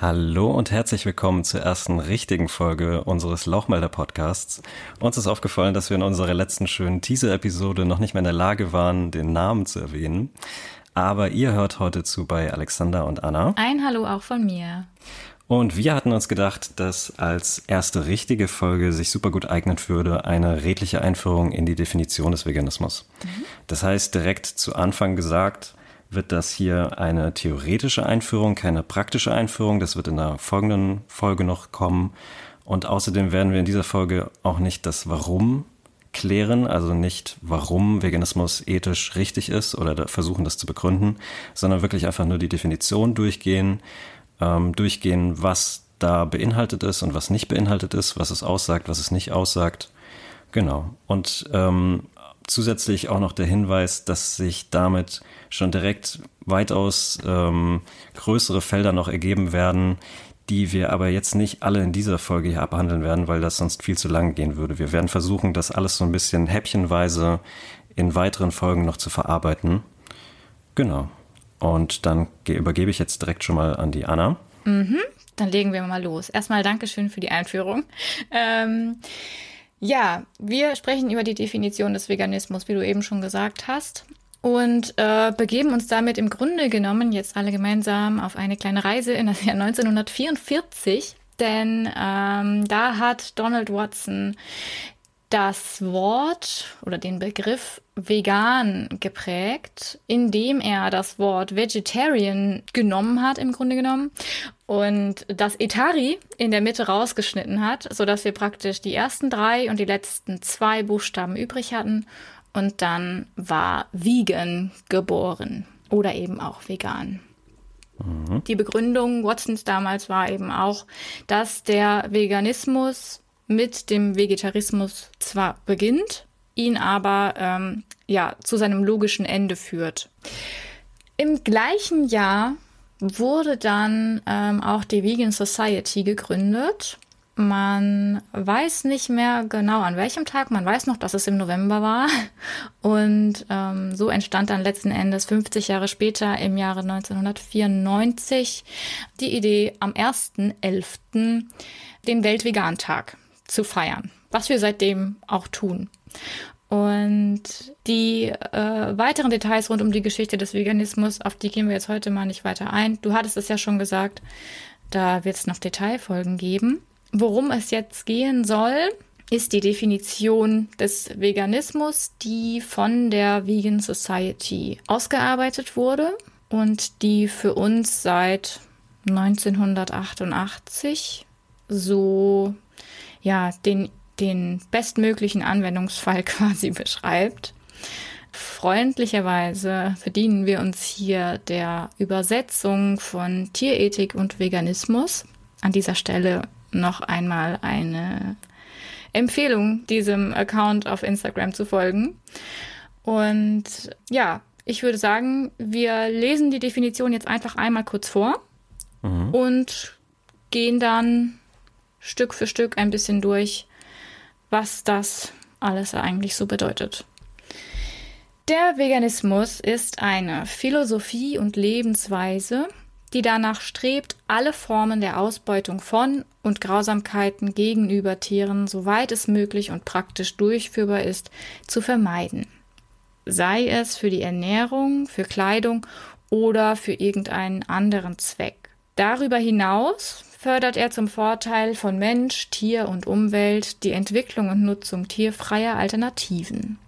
Hallo und herzlich willkommen zur ersten richtigen Folge unseres Lauchmelder-Podcasts. Uns ist aufgefallen, dass wir in unserer letzten schönen Teaser-Episode noch nicht mehr in der Lage waren, den Namen zu erwähnen. Aber ihr hört heute zu bei Alexander und Anna. Ein Hallo auch von mir. Und wir hatten uns gedacht, dass als erste richtige Folge sich super gut eignen würde, eine redliche Einführung in die Definition des Veganismus. Mhm. Das heißt, direkt zu Anfang gesagt, wird das hier eine theoretische Einführung, keine praktische Einführung. Das wird in der folgenden Folge noch kommen. Und außerdem werden wir in dieser Folge auch nicht das Warum klären, also nicht warum Veganismus ethisch richtig ist oder versuchen das zu begründen, sondern wirklich einfach nur die Definition durchgehen, ähm, durchgehen, was da beinhaltet ist und was nicht beinhaltet ist, was es aussagt, was es nicht aussagt. Genau. Und ähm, zusätzlich auch noch der Hinweis, dass sich damit schon direkt weitaus ähm, größere Felder noch ergeben werden, die wir aber jetzt nicht alle in dieser Folge hier abhandeln werden, weil das sonst viel zu lang gehen würde. Wir werden versuchen, das alles so ein bisschen häppchenweise in weiteren Folgen noch zu verarbeiten. Genau. Und dann übergebe ich jetzt direkt schon mal an die Anna. Mhm, dann legen wir mal los. Erstmal Dankeschön für die Einführung. Ähm, ja, wir sprechen über die Definition des Veganismus, wie du eben schon gesagt hast. Und äh, begeben uns damit im Grunde genommen jetzt alle gemeinsam auf eine kleine Reise in das Jahr 1944. Denn ähm, da hat Donald Watson das Wort oder den Begriff vegan geprägt, indem er das Wort vegetarian genommen hat im Grunde genommen und das Etari in der Mitte rausgeschnitten hat, so dass wir praktisch die ersten drei und die letzten zwei Buchstaben übrig hatten und dann war vegan geboren oder eben auch vegan. Mhm. Die Begründung Watsons damals war eben auch, dass der Veganismus mit dem Vegetarismus zwar beginnt, ihn aber ähm, ja zu seinem logischen Ende führt. Im gleichen Jahr wurde dann ähm, auch die Vegan Society gegründet. Man weiß nicht mehr genau an welchem Tag, man weiß noch, dass es im November war. Und ähm, so entstand dann letzten Endes 50 Jahre später, im Jahre 1994, die Idee, am 1.11. den Weltvegantag zu feiern, was wir seitdem auch tun. Und die äh, weiteren Details rund um die Geschichte des Veganismus, auf die gehen wir jetzt heute mal nicht weiter ein. Du hattest es ja schon gesagt, da wird es noch Detailfolgen geben. Worum es jetzt gehen soll, ist die Definition des Veganismus, die von der Vegan Society ausgearbeitet wurde und die für uns seit 1988 so ja, den, den bestmöglichen Anwendungsfall quasi beschreibt. Freundlicherweise verdienen wir uns hier der Übersetzung von Tierethik und Veganismus. An dieser Stelle noch einmal eine Empfehlung, diesem Account auf Instagram zu folgen. Und ja, ich würde sagen, wir lesen die Definition jetzt einfach einmal kurz vor mhm. und gehen dann Stück für Stück ein bisschen durch, was das alles eigentlich so bedeutet. Der Veganismus ist eine Philosophie und Lebensweise, die danach strebt, alle Formen der Ausbeutung von und Grausamkeiten gegenüber Tieren, soweit es möglich und praktisch durchführbar ist, zu vermeiden. Sei es für die Ernährung, für Kleidung oder für irgendeinen anderen Zweck. Darüber hinaus fördert er zum Vorteil von Mensch, Tier und Umwelt die Entwicklung und Nutzung tierfreier Alternativen.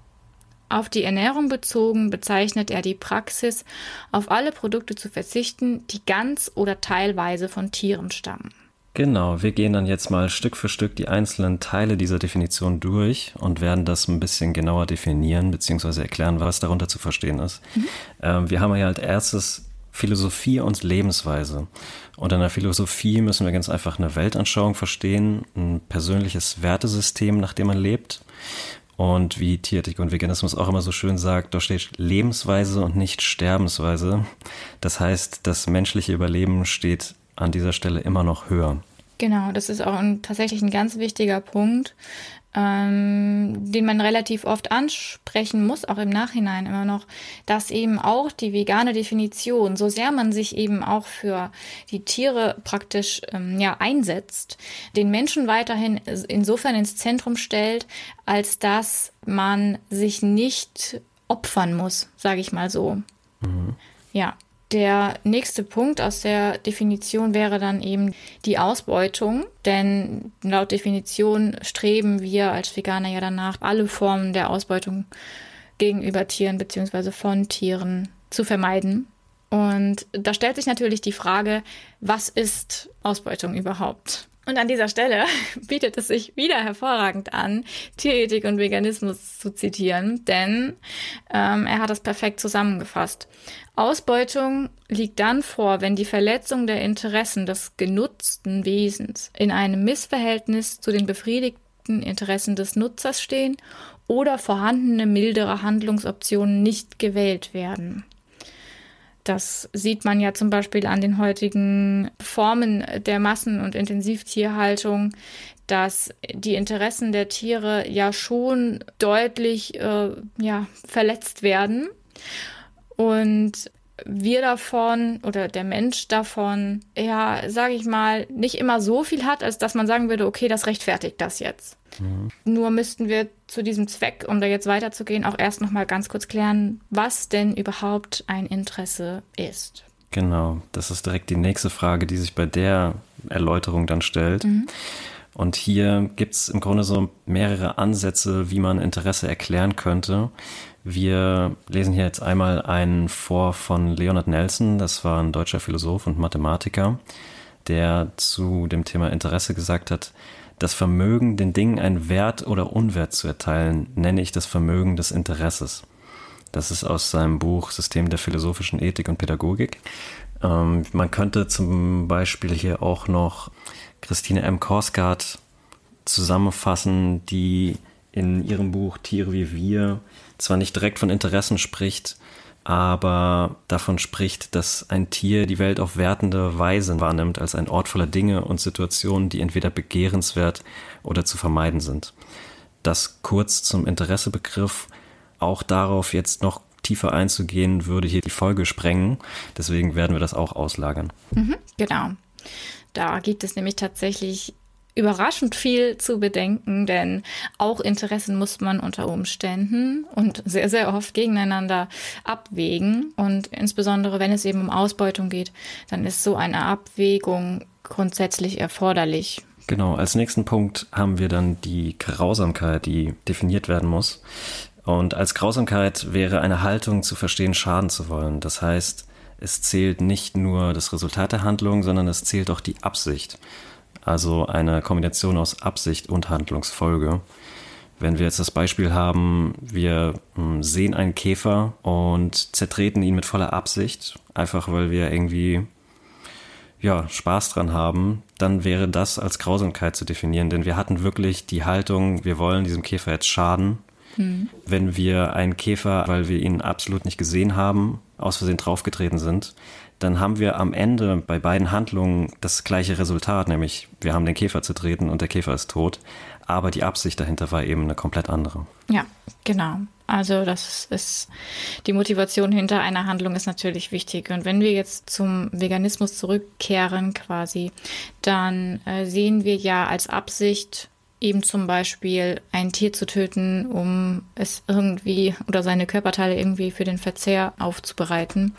Auf die Ernährung bezogen bezeichnet er die Praxis, auf alle Produkte zu verzichten, die ganz oder teilweise von Tieren stammen. Genau, wir gehen dann jetzt mal Stück für Stück die einzelnen Teile dieser Definition durch und werden das ein bisschen genauer definieren bzw. erklären, was darunter zu verstehen ist. Mhm. Ähm, wir haben ja als erstes Philosophie und Lebensweise. Und in der Philosophie müssen wir ganz einfach eine Weltanschauung verstehen, ein persönliches Wertesystem, nach dem man lebt. Und wie Tierethik und Veganismus auch immer so schön sagt, da steht Lebensweise und nicht Sterbensweise. Das heißt, das menschliche Überleben steht an dieser Stelle immer noch höher. Genau, das ist auch ein, tatsächlich ein ganz wichtiger Punkt, ähm, den man relativ oft ansprechen muss, auch im Nachhinein immer noch, dass eben auch die vegane Definition, so sehr man sich eben auch für die Tiere praktisch ähm, ja einsetzt, den Menschen weiterhin insofern ins Zentrum stellt, als dass man sich nicht opfern muss, sage ich mal so. Mhm. Ja, der nächste Punkt aus der Definition wäre dann eben die Ausbeutung, denn laut Definition streben wir als Veganer ja danach, alle Formen der Ausbeutung gegenüber Tieren bzw. von Tieren zu vermeiden. Und da stellt sich natürlich die Frage, was ist Ausbeutung überhaupt? Und an dieser Stelle bietet es sich wieder hervorragend an, Tierethik und Veganismus zu zitieren, denn ähm, er hat das perfekt zusammengefasst. Ausbeutung liegt dann vor, wenn die Verletzung der Interessen des genutzten Wesens in einem Missverhältnis zu den befriedigten Interessen des Nutzers stehen oder vorhandene mildere Handlungsoptionen nicht gewählt werden. Das sieht man ja zum Beispiel an den heutigen Formen der Massen- und Intensivtierhaltung, dass die Interessen der Tiere ja schon deutlich äh, ja, verletzt werden. Und wir davon oder der Mensch davon, ja, sage ich mal, nicht immer so viel hat, als dass man sagen würde, okay, das rechtfertigt das jetzt. Mhm. Nur müssten wir zu diesem Zweck, um da jetzt weiterzugehen, auch erst noch mal ganz kurz klären, was denn überhaupt ein Interesse ist. Genau, das ist direkt die nächste Frage, die sich bei der Erläuterung dann stellt. Mhm. Und hier gibt es im Grunde so mehrere Ansätze, wie man Interesse erklären könnte. Wir lesen hier jetzt einmal einen vor von Leonard Nelson, das war ein deutscher Philosoph und Mathematiker, der zu dem Thema Interesse gesagt hat, das Vermögen, den Dingen einen Wert oder Unwert zu erteilen, nenne ich das Vermögen des Interesses. Das ist aus seinem Buch System der philosophischen Ethik und Pädagogik. Ähm, man könnte zum Beispiel hier auch noch Christine M. Korsgaard zusammenfassen, die in ihrem Buch Tiere wie wir zwar nicht direkt von Interessen spricht, aber davon spricht, dass ein Tier die Welt auf wertende Weise wahrnimmt als ein Ort voller Dinge und Situationen, die entweder begehrenswert oder zu vermeiden sind. Das kurz zum Interessebegriff. Auch darauf jetzt noch tiefer einzugehen, würde hier die Folge sprengen. Deswegen werden wir das auch auslagern. Mhm, genau. Da gibt es nämlich tatsächlich überraschend viel zu bedenken, denn auch Interessen muss man unter Umständen und sehr, sehr oft gegeneinander abwägen. Und insbesondere, wenn es eben um Ausbeutung geht, dann ist so eine Abwägung grundsätzlich erforderlich. Genau, als nächsten Punkt haben wir dann die Grausamkeit, die definiert werden muss. Und als Grausamkeit wäre eine Haltung zu verstehen, schaden zu wollen. Das heißt, es zählt nicht nur das Resultat der Handlung, sondern es zählt auch die Absicht. Also eine Kombination aus Absicht und Handlungsfolge. Wenn wir jetzt das Beispiel haben, wir hm, sehen einen Käfer und zertreten ihn mit voller Absicht, einfach weil wir irgendwie ja, Spaß dran haben, dann wäre das als Grausamkeit zu definieren, denn wir hatten wirklich die Haltung, wir wollen diesem Käfer jetzt schaden. Hm. Wenn wir einen Käfer, weil wir ihn absolut nicht gesehen haben, aus Versehen draufgetreten sind, dann haben wir am Ende bei beiden Handlungen das gleiche Resultat, nämlich wir haben den Käfer zertreten und der Käfer ist tot. Aber die Absicht dahinter war eben eine komplett andere. Ja, genau. Also das ist die Motivation hinter einer Handlung ist natürlich wichtig. Und wenn wir jetzt zum Veganismus zurückkehren quasi, dann äh, sehen wir ja als Absicht eben zum Beispiel ein Tier zu töten, um es irgendwie oder seine Körperteile irgendwie für den Verzehr aufzubereiten.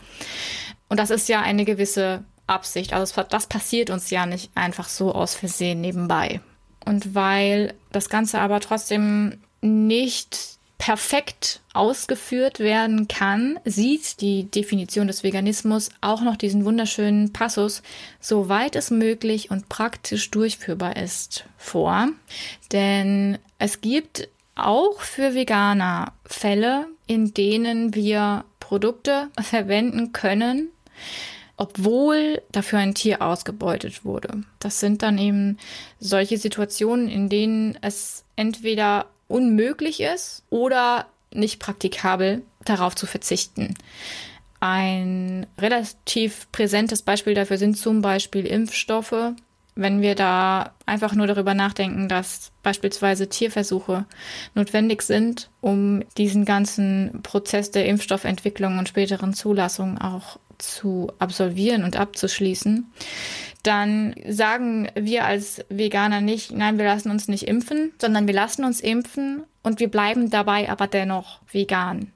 Und das ist ja eine gewisse Absicht. Also das passiert uns ja nicht einfach so aus Versehen nebenbei. Und weil das Ganze aber trotzdem nicht perfekt ausgeführt werden kann, sieht die Definition des Veganismus auch noch diesen wunderschönen Passus, soweit es möglich und praktisch durchführbar ist, vor. Denn es gibt auch für Veganer Fälle, in denen wir Produkte verwenden können, obwohl dafür ein Tier ausgebeutet wurde. Das sind dann eben solche Situationen, in denen es entweder unmöglich ist oder nicht praktikabel, darauf zu verzichten. Ein relativ präsentes Beispiel dafür sind zum Beispiel Impfstoffe, wenn wir da einfach nur darüber nachdenken, dass beispielsweise Tierversuche notwendig sind, um diesen ganzen Prozess der Impfstoffentwicklung und späteren Zulassung auch zu absolvieren und abzuschließen, dann sagen wir als Veganer nicht, nein, wir lassen uns nicht impfen, sondern wir lassen uns impfen und wir bleiben dabei aber dennoch vegan.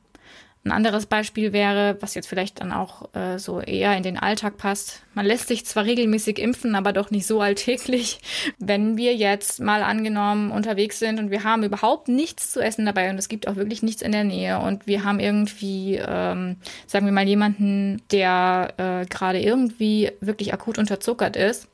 Ein anderes Beispiel wäre, was jetzt vielleicht dann auch äh, so eher in den Alltag passt. Man lässt sich zwar regelmäßig impfen, aber doch nicht so alltäglich. Wenn wir jetzt mal angenommen unterwegs sind und wir haben überhaupt nichts zu essen dabei und es gibt auch wirklich nichts in der Nähe und wir haben irgendwie, ähm, sagen wir mal, jemanden, der äh, gerade irgendwie wirklich akut unterzuckert ist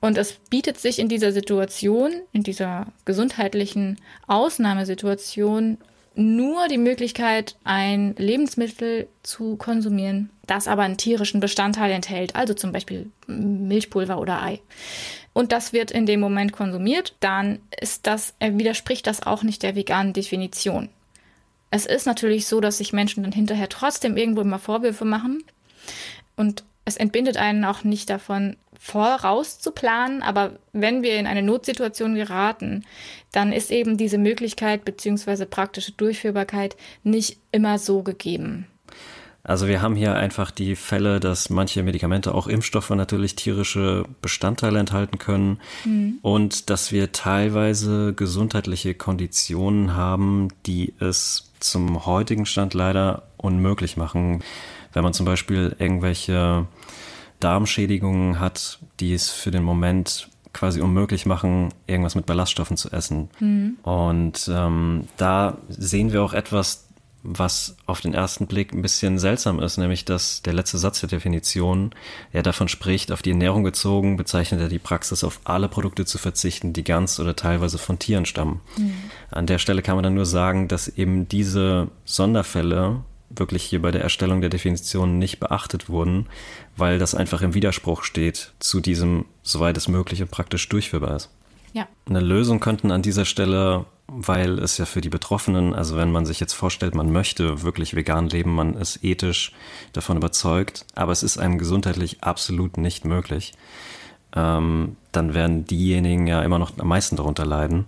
und es bietet sich in dieser Situation, in dieser gesundheitlichen Ausnahmesituation nur die Möglichkeit, ein Lebensmittel zu konsumieren, das aber einen tierischen Bestandteil enthält, also zum Beispiel Milchpulver oder Ei. Und das wird in dem Moment konsumiert, dann ist das, widerspricht das auch nicht der veganen Definition. Es ist natürlich so, dass sich Menschen dann hinterher trotzdem irgendwo immer Vorwürfe machen. Und es entbindet einen auch nicht davon, vorauszuplanen, aber wenn wir in eine Notsituation geraten, dann ist eben diese Möglichkeit bzw. praktische Durchführbarkeit nicht immer so gegeben. Also wir haben hier einfach die Fälle, dass manche Medikamente auch Impfstoffe natürlich tierische Bestandteile enthalten können mhm. und dass wir teilweise gesundheitliche Konditionen haben, die es zum heutigen Stand leider unmöglich machen. Wenn man zum Beispiel irgendwelche Darmschädigungen hat, die es für den Moment quasi unmöglich machen, irgendwas mit Ballaststoffen zu essen. Mhm. Und ähm, da sehen wir auch etwas, was auf den ersten Blick ein bisschen seltsam ist, nämlich dass der letzte Satz der Definition, ja davon spricht, auf die Ernährung gezogen, bezeichnet er die Praxis, auf alle Produkte zu verzichten, die ganz oder teilweise von Tieren stammen. Mhm. An der Stelle kann man dann nur sagen, dass eben diese Sonderfälle wirklich hier bei der Erstellung der Definition nicht beachtet wurden, weil das einfach im Widerspruch steht zu diesem, soweit es möglich und praktisch durchführbar ist. Ja. Eine Lösung könnten an dieser Stelle, weil es ja für die Betroffenen, also wenn man sich jetzt vorstellt, man möchte wirklich vegan leben, man ist ethisch davon überzeugt, aber es ist einem gesundheitlich absolut nicht möglich, ähm, dann werden diejenigen ja immer noch am meisten darunter leiden.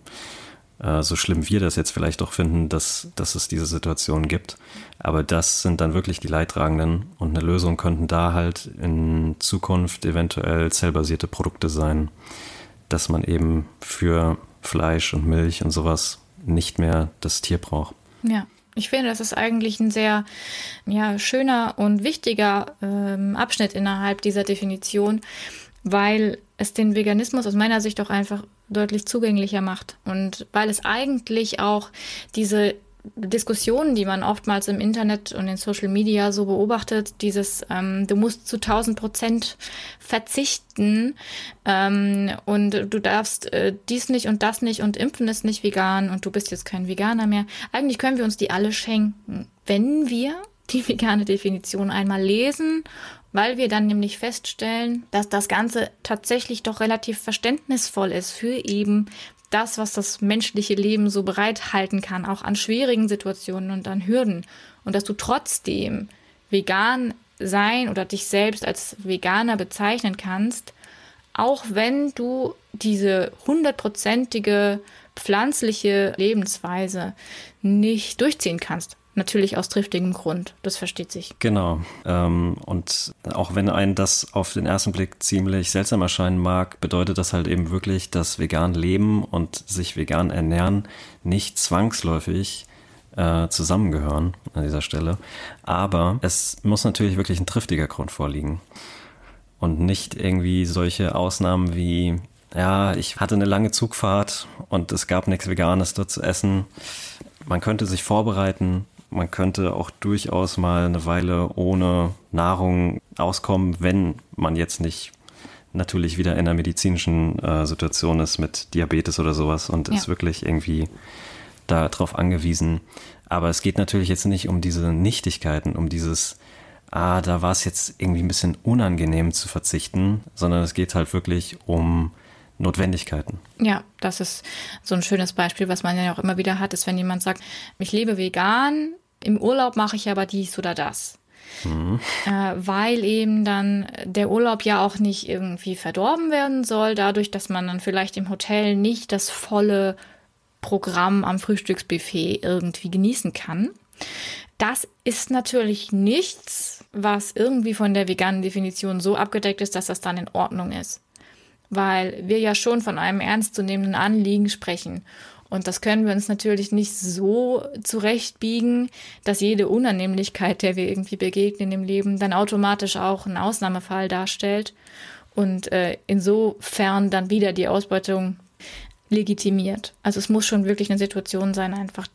Äh, so schlimm wir das jetzt vielleicht auch finden, dass, dass es diese Situation gibt. Aber das sind dann wirklich die Leidtragenden und eine Lösung könnten da halt in Zukunft eventuell zellbasierte Produkte sein, dass man eben für Fleisch und Milch und sowas nicht mehr das Tier braucht. Ja. Ich finde, das ist eigentlich ein sehr ja, schöner und wichtiger ähm, Abschnitt innerhalb dieser Definition, weil es den Veganismus aus meiner Sicht auch einfach deutlich zugänglicher macht und weil es eigentlich auch diese Diskussionen, die man oftmals im Internet und in Social Media so beobachtet, dieses ähm, du musst zu 1000 Prozent verzichten ähm, und du darfst äh, dies nicht und das nicht und impfen ist nicht vegan und du bist jetzt kein Veganer mehr. Eigentlich können wir uns die alle schenken, wenn wir die vegane Definition einmal lesen weil wir dann nämlich feststellen, dass das Ganze tatsächlich doch relativ verständnisvoll ist für eben das, was das menschliche Leben so bereithalten kann, auch an schwierigen Situationen und an Hürden. Und dass du trotzdem vegan sein oder dich selbst als Veganer bezeichnen kannst, auch wenn du diese hundertprozentige pflanzliche Lebensweise nicht durchziehen kannst. Natürlich aus triftigem Grund, das versteht sich. Genau. Ähm, und auch wenn einen das auf den ersten Blick ziemlich seltsam erscheinen mag, bedeutet das halt eben wirklich, dass vegan leben und sich vegan ernähren nicht zwangsläufig äh, zusammengehören an dieser Stelle. Aber es muss natürlich wirklich ein triftiger Grund vorliegen. Und nicht irgendwie solche Ausnahmen wie, ja, ich hatte eine lange Zugfahrt und es gab nichts Veganes dort zu essen. Man könnte sich vorbereiten, man könnte auch durchaus mal eine Weile ohne Nahrung auskommen, wenn man jetzt nicht natürlich wieder in einer medizinischen äh, Situation ist mit Diabetes oder sowas und ja. ist wirklich irgendwie darauf angewiesen. Aber es geht natürlich jetzt nicht um diese Nichtigkeiten, um dieses, ah, da war es jetzt irgendwie ein bisschen unangenehm zu verzichten, sondern es geht halt wirklich um Notwendigkeiten. Ja, das ist so ein schönes Beispiel, was man ja auch immer wieder hat, ist, wenn jemand sagt, ich lebe vegan, im Urlaub mache ich aber dies oder das. mhm. äh, weil eben dann der Urlaub ja auch nicht irgendwie verdorben werden soll, dadurch, dass man dann vielleicht im Hotel nicht das volle Programm am Frühstücksbuffet irgendwie genießen kann. Das ist natürlich nichts, was irgendwie von der veganen Definition so abgedeckt ist, dass das dann in Ordnung ist. Weil wir ja schon von einem ernstzunehmenden Anliegen sprechen. Und das können wir uns natürlich nicht so zurechtbiegen, dass jede Unannehmlichkeit, der wir irgendwie begegnen im Leben, dann automatisch auch einen Ausnahmefall darstellt und äh, insofern dann wieder die Ausbeutung legitimiert. Also es muss schon wirklich eine Situation sein, einfach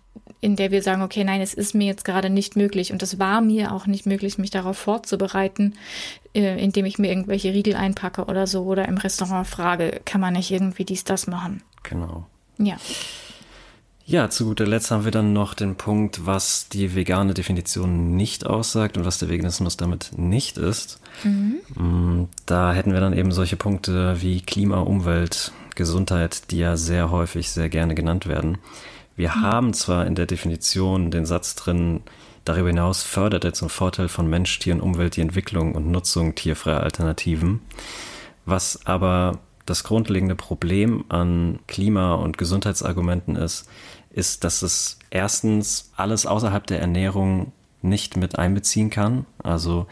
in der wir sagen, okay, nein, es ist mir jetzt gerade nicht möglich und es war mir auch nicht möglich, mich darauf vorzubereiten, äh, indem ich mir irgendwelche Riegel einpacke oder so oder im Restaurant frage, kann man nicht irgendwie dies, das machen? Genau. Ja. Ja, zu guter Letzt haben wir dann noch den Punkt, was die vegane Definition nicht aussagt und was der Veganismus damit nicht ist. Mhm. Mm, da hätten wir dann eben solche Punkte wie Klima, Umwelt, Gesundheit, die ja sehr häufig sehr gerne genannt werden. Wir mhm. haben zwar in der Definition den Satz drin, darüber hinaus fördert er zum Vorteil von Mensch, Tier und Umwelt die Entwicklung und Nutzung tierfreier Alternativen, was aber das grundlegende Problem an Klima- und Gesundheitsargumenten ist, ist, dass es erstens alles außerhalb der Ernährung nicht mit einbeziehen kann. Also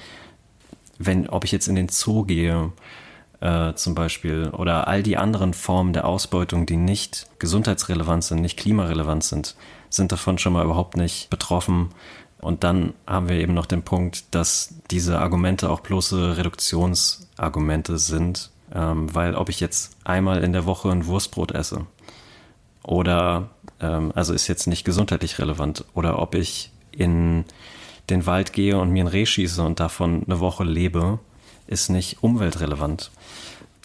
wenn, ob ich jetzt in den Zoo gehe, äh, zum Beispiel, oder all die anderen Formen der Ausbeutung, die nicht gesundheitsrelevant sind, nicht klimarelevant sind, sind davon schon mal überhaupt nicht betroffen. Und dann haben wir eben noch den Punkt, dass diese Argumente auch bloße Reduktionsargumente sind, ähm, weil ob ich jetzt einmal in der Woche ein Wurstbrot esse oder ähm, also ist jetzt nicht gesundheitlich relevant. Oder ob ich in den Wald gehe und mir ein Reh schieße und davon eine Woche lebe, ist nicht umweltrelevant.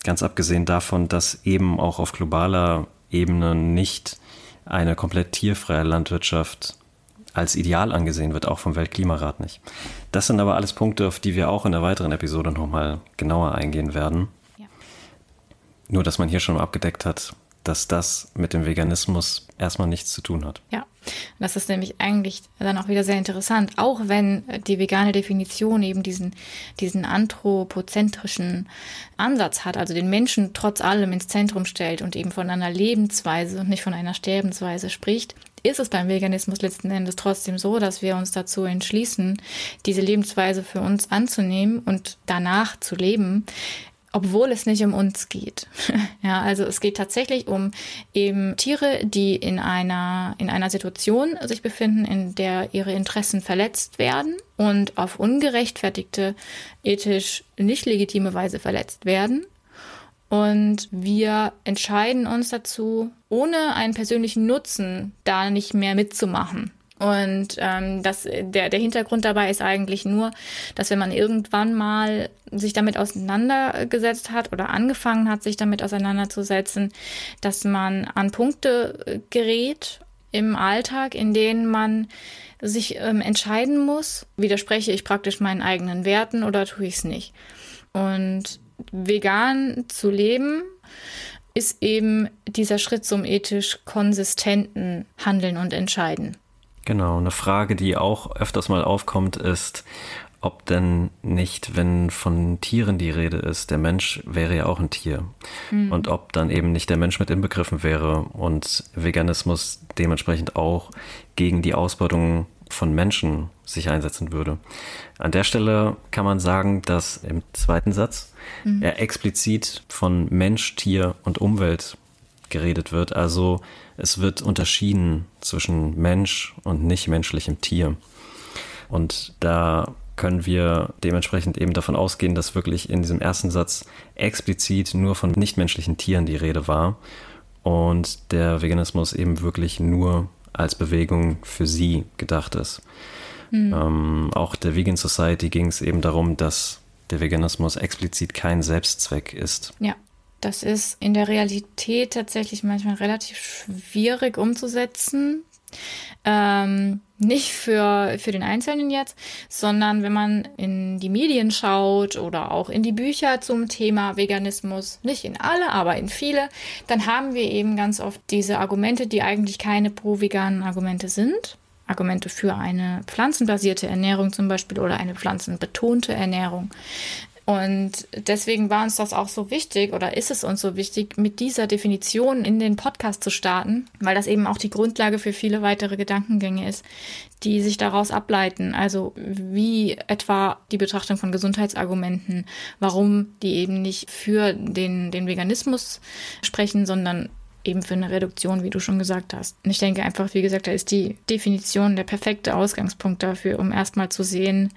Ganz abgesehen davon, dass eben auch auf globaler Ebene nicht eine komplett tierfreie Landwirtschaft als ideal angesehen wird, auch vom Weltklimarat nicht. Das sind aber alles Punkte, auf die wir auch in der weiteren Episode nochmal genauer eingehen werden. Ja. Nur, dass man hier schon abgedeckt hat, dass das mit dem Veganismus erstmal nichts zu tun hat. Ja, das ist nämlich eigentlich dann auch wieder sehr interessant, auch wenn die vegane Definition eben diesen, diesen anthropozentrischen Ansatz hat, also den Menschen trotz allem ins Zentrum stellt und eben von einer Lebensweise und nicht von einer Sterbensweise spricht, ist es beim Veganismus letzten Endes trotzdem so, dass wir uns dazu entschließen, diese Lebensweise für uns anzunehmen und danach zu leben, obwohl es nicht um uns geht. ja, also es geht tatsächlich um eben Tiere, die in einer, in einer Situation sich befinden, in der ihre Interessen verletzt werden und auf ungerechtfertigte, ethisch nicht legitime Weise verletzt werden. Und wir entscheiden uns dazu, ohne einen persönlichen Nutzen da nicht mehr mitzumachen. Und ähm, das, der, der Hintergrund dabei ist eigentlich nur, dass wenn man irgendwann mal sich damit auseinandergesetzt hat oder angefangen hat, sich damit auseinanderzusetzen, dass man an Punkte gerät im Alltag, in denen man sich ähm, entscheiden muss, widerspreche ich praktisch meinen eigenen Werten oder tue ich es nicht. Und vegan zu leben ist eben dieser Schritt zum ethisch konsistenten Handeln und Entscheiden. Genau, eine Frage, die auch öfters mal aufkommt, ist, ob denn nicht, wenn von Tieren die Rede ist, der Mensch wäre ja auch ein Tier. Mhm. Und ob dann eben nicht der Mensch mit inbegriffen wäre und Veganismus dementsprechend auch gegen die Ausbeutung von Menschen sich einsetzen würde. An der Stelle kann man sagen, dass im zweiten Satz mhm. er explizit von Mensch, Tier und Umwelt geredet wird. Also es wird unterschieden zwischen Mensch und nichtmenschlichem Tier. Und da können wir dementsprechend eben davon ausgehen, dass wirklich in diesem ersten Satz explizit nur von nichtmenschlichen Tieren die Rede war und der Veganismus eben wirklich nur als Bewegung für sie gedacht ist. Mhm. Ähm, auch der Vegan Society ging es eben darum, dass der Veganismus explizit kein Selbstzweck ist. Ja, das ist in der Realität tatsächlich manchmal relativ schwierig umzusetzen. Ähm, nicht für, für den Einzelnen jetzt, sondern wenn man in die Medien schaut oder auch in die Bücher zum Thema Veganismus, nicht in alle, aber in viele, dann haben wir eben ganz oft diese Argumente, die eigentlich keine pro-veganen Argumente sind. Argumente für eine pflanzenbasierte Ernährung zum Beispiel oder eine pflanzenbetonte Ernährung. Und deswegen war uns das auch so wichtig oder ist es uns so wichtig, mit dieser Definition in den Podcast zu starten, weil das eben auch die Grundlage für viele weitere Gedankengänge ist, die sich daraus ableiten. Also wie etwa die Betrachtung von Gesundheitsargumenten, warum die eben nicht für den, den Veganismus sprechen, sondern eben für eine Reduktion, wie du schon gesagt hast. Und ich denke einfach, wie gesagt, da ist die Definition der perfekte Ausgangspunkt dafür, um erstmal zu sehen,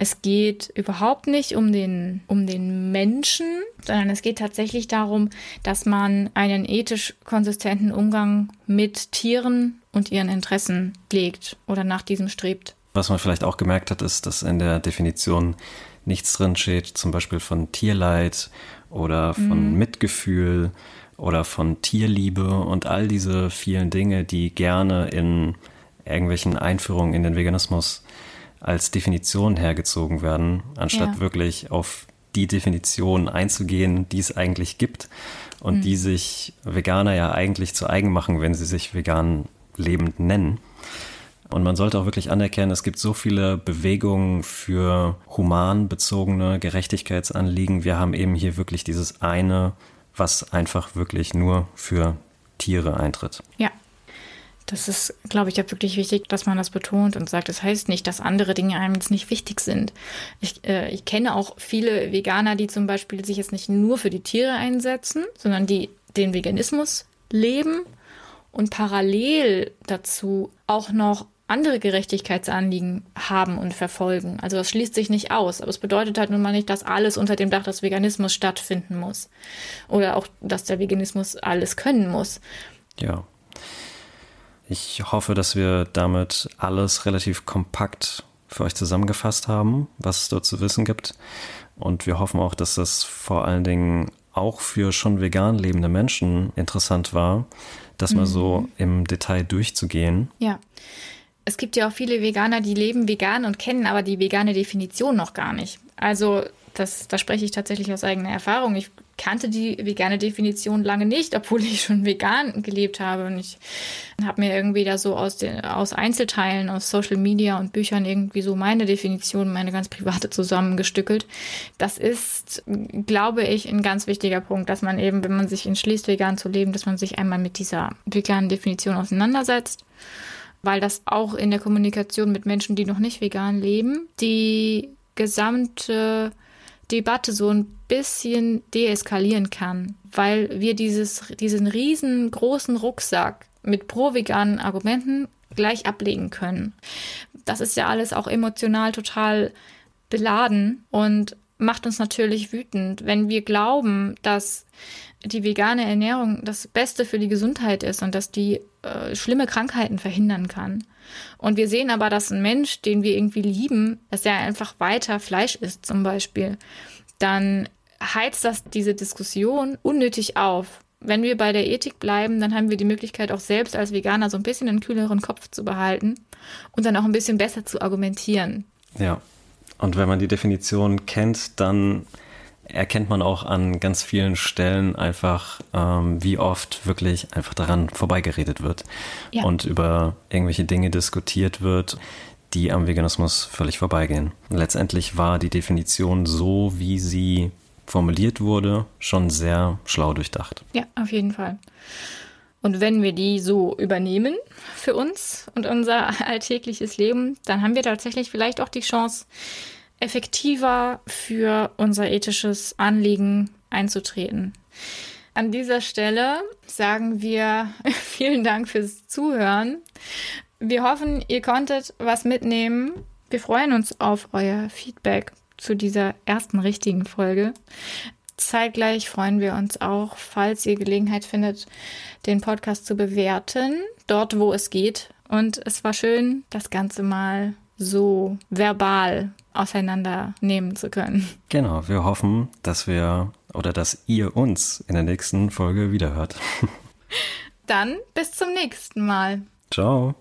es geht überhaupt nicht um den, um den Menschen, sondern es geht tatsächlich darum, dass man einen ethisch konsistenten Umgang mit Tieren und ihren Interessen pflegt oder nach diesem strebt. Was man vielleicht auch gemerkt hat, ist, dass in der Definition nichts drin steht, zum Beispiel von Tierleid oder von mhm. Mitgefühl oder von Tierliebe und all diese vielen Dinge, die gerne in irgendwelchen Einführungen in den Veganismus als Definition hergezogen werden, anstatt ja. wirklich auf die Definition einzugehen, die es eigentlich gibt und mhm. die sich Veganer ja eigentlich zu eigen machen, wenn sie sich vegan lebend nennen. Und man sollte auch wirklich anerkennen, es gibt so viele Bewegungen für human bezogene Gerechtigkeitsanliegen. Wir haben eben hier wirklich dieses eine, was einfach wirklich nur für Tiere eintritt. Ja, das ist, glaube ich, ja wirklich wichtig, dass man das betont und sagt, das heißt nicht, dass andere Dinge einem jetzt nicht wichtig sind. Ich, äh, ich kenne auch viele Veganer, die zum Beispiel sich jetzt nicht nur für die Tiere einsetzen, sondern die den Veganismus leben und parallel dazu auch noch andere Gerechtigkeitsanliegen haben und verfolgen. Also das schließt sich nicht aus. Aber es bedeutet halt nun mal nicht, dass alles unter dem Dach des Veganismus stattfinden muss. Oder auch, dass der Veganismus alles können muss. Ja. Ich hoffe, dass wir damit alles relativ kompakt für euch zusammengefasst haben, was es dort zu wissen gibt. Und wir hoffen auch, dass das vor allen Dingen auch für schon vegan lebende Menschen interessant war, das mhm. mal so im Detail durchzugehen. Ja. Es gibt ja auch viele Veganer, die leben vegan und kennen aber die vegane Definition noch gar nicht. Also das, da spreche ich tatsächlich aus eigener Erfahrung. Ich kannte die vegane Definition lange nicht, obwohl ich schon vegan gelebt habe. Und ich habe mir irgendwie da so aus, den, aus Einzelteilen, aus Social Media und Büchern irgendwie so meine Definition, meine ganz private zusammengestückelt. Das ist, glaube ich, ein ganz wichtiger Punkt, dass man eben, wenn man sich entschließt, vegan zu leben, dass man sich einmal mit dieser veganen Definition auseinandersetzt weil das auch in der Kommunikation mit Menschen, die noch nicht vegan leben, die gesamte Debatte so ein bisschen deeskalieren kann, weil wir dieses, diesen riesengroßen Rucksack mit pro-veganen Argumenten gleich ablegen können. Das ist ja alles auch emotional total beladen und macht uns natürlich wütend, wenn wir glauben, dass die vegane Ernährung das Beste für die Gesundheit ist und dass die äh, schlimme Krankheiten verhindern kann. Und wir sehen aber, dass ein Mensch, den wir irgendwie lieben, dass er einfach weiter Fleisch isst zum Beispiel, dann heizt das diese Diskussion unnötig auf. Wenn wir bei der Ethik bleiben, dann haben wir die Möglichkeit, auch selbst als Veganer so ein bisschen einen kühleren Kopf zu behalten und dann auch ein bisschen besser zu argumentieren. Ja. Und wenn man die Definition kennt, dann erkennt man auch an ganz vielen Stellen einfach, ähm, wie oft wirklich einfach daran vorbeigeredet wird ja. und über irgendwelche Dinge diskutiert wird, die am Veganismus völlig vorbeigehen. Letztendlich war die Definition so, wie sie formuliert wurde, schon sehr schlau durchdacht. Ja, auf jeden Fall. Und wenn wir die so übernehmen für uns und unser alltägliches Leben, dann haben wir tatsächlich vielleicht auch die Chance, effektiver für unser ethisches Anliegen einzutreten. An dieser Stelle sagen wir vielen Dank fürs Zuhören. Wir hoffen, ihr konntet was mitnehmen. Wir freuen uns auf euer Feedback zu dieser ersten richtigen Folge. Zeitgleich freuen wir uns auch, falls ihr Gelegenheit findet, den Podcast zu bewerten, dort wo es geht. Und es war schön, das Ganze mal so verbal auseinandernehmen zu können. Genau, wir hoffen, dass wir oder dass ihr uns in der nächsten Folge wiederhört. Dann bis zum nächsten Mal. Ciao.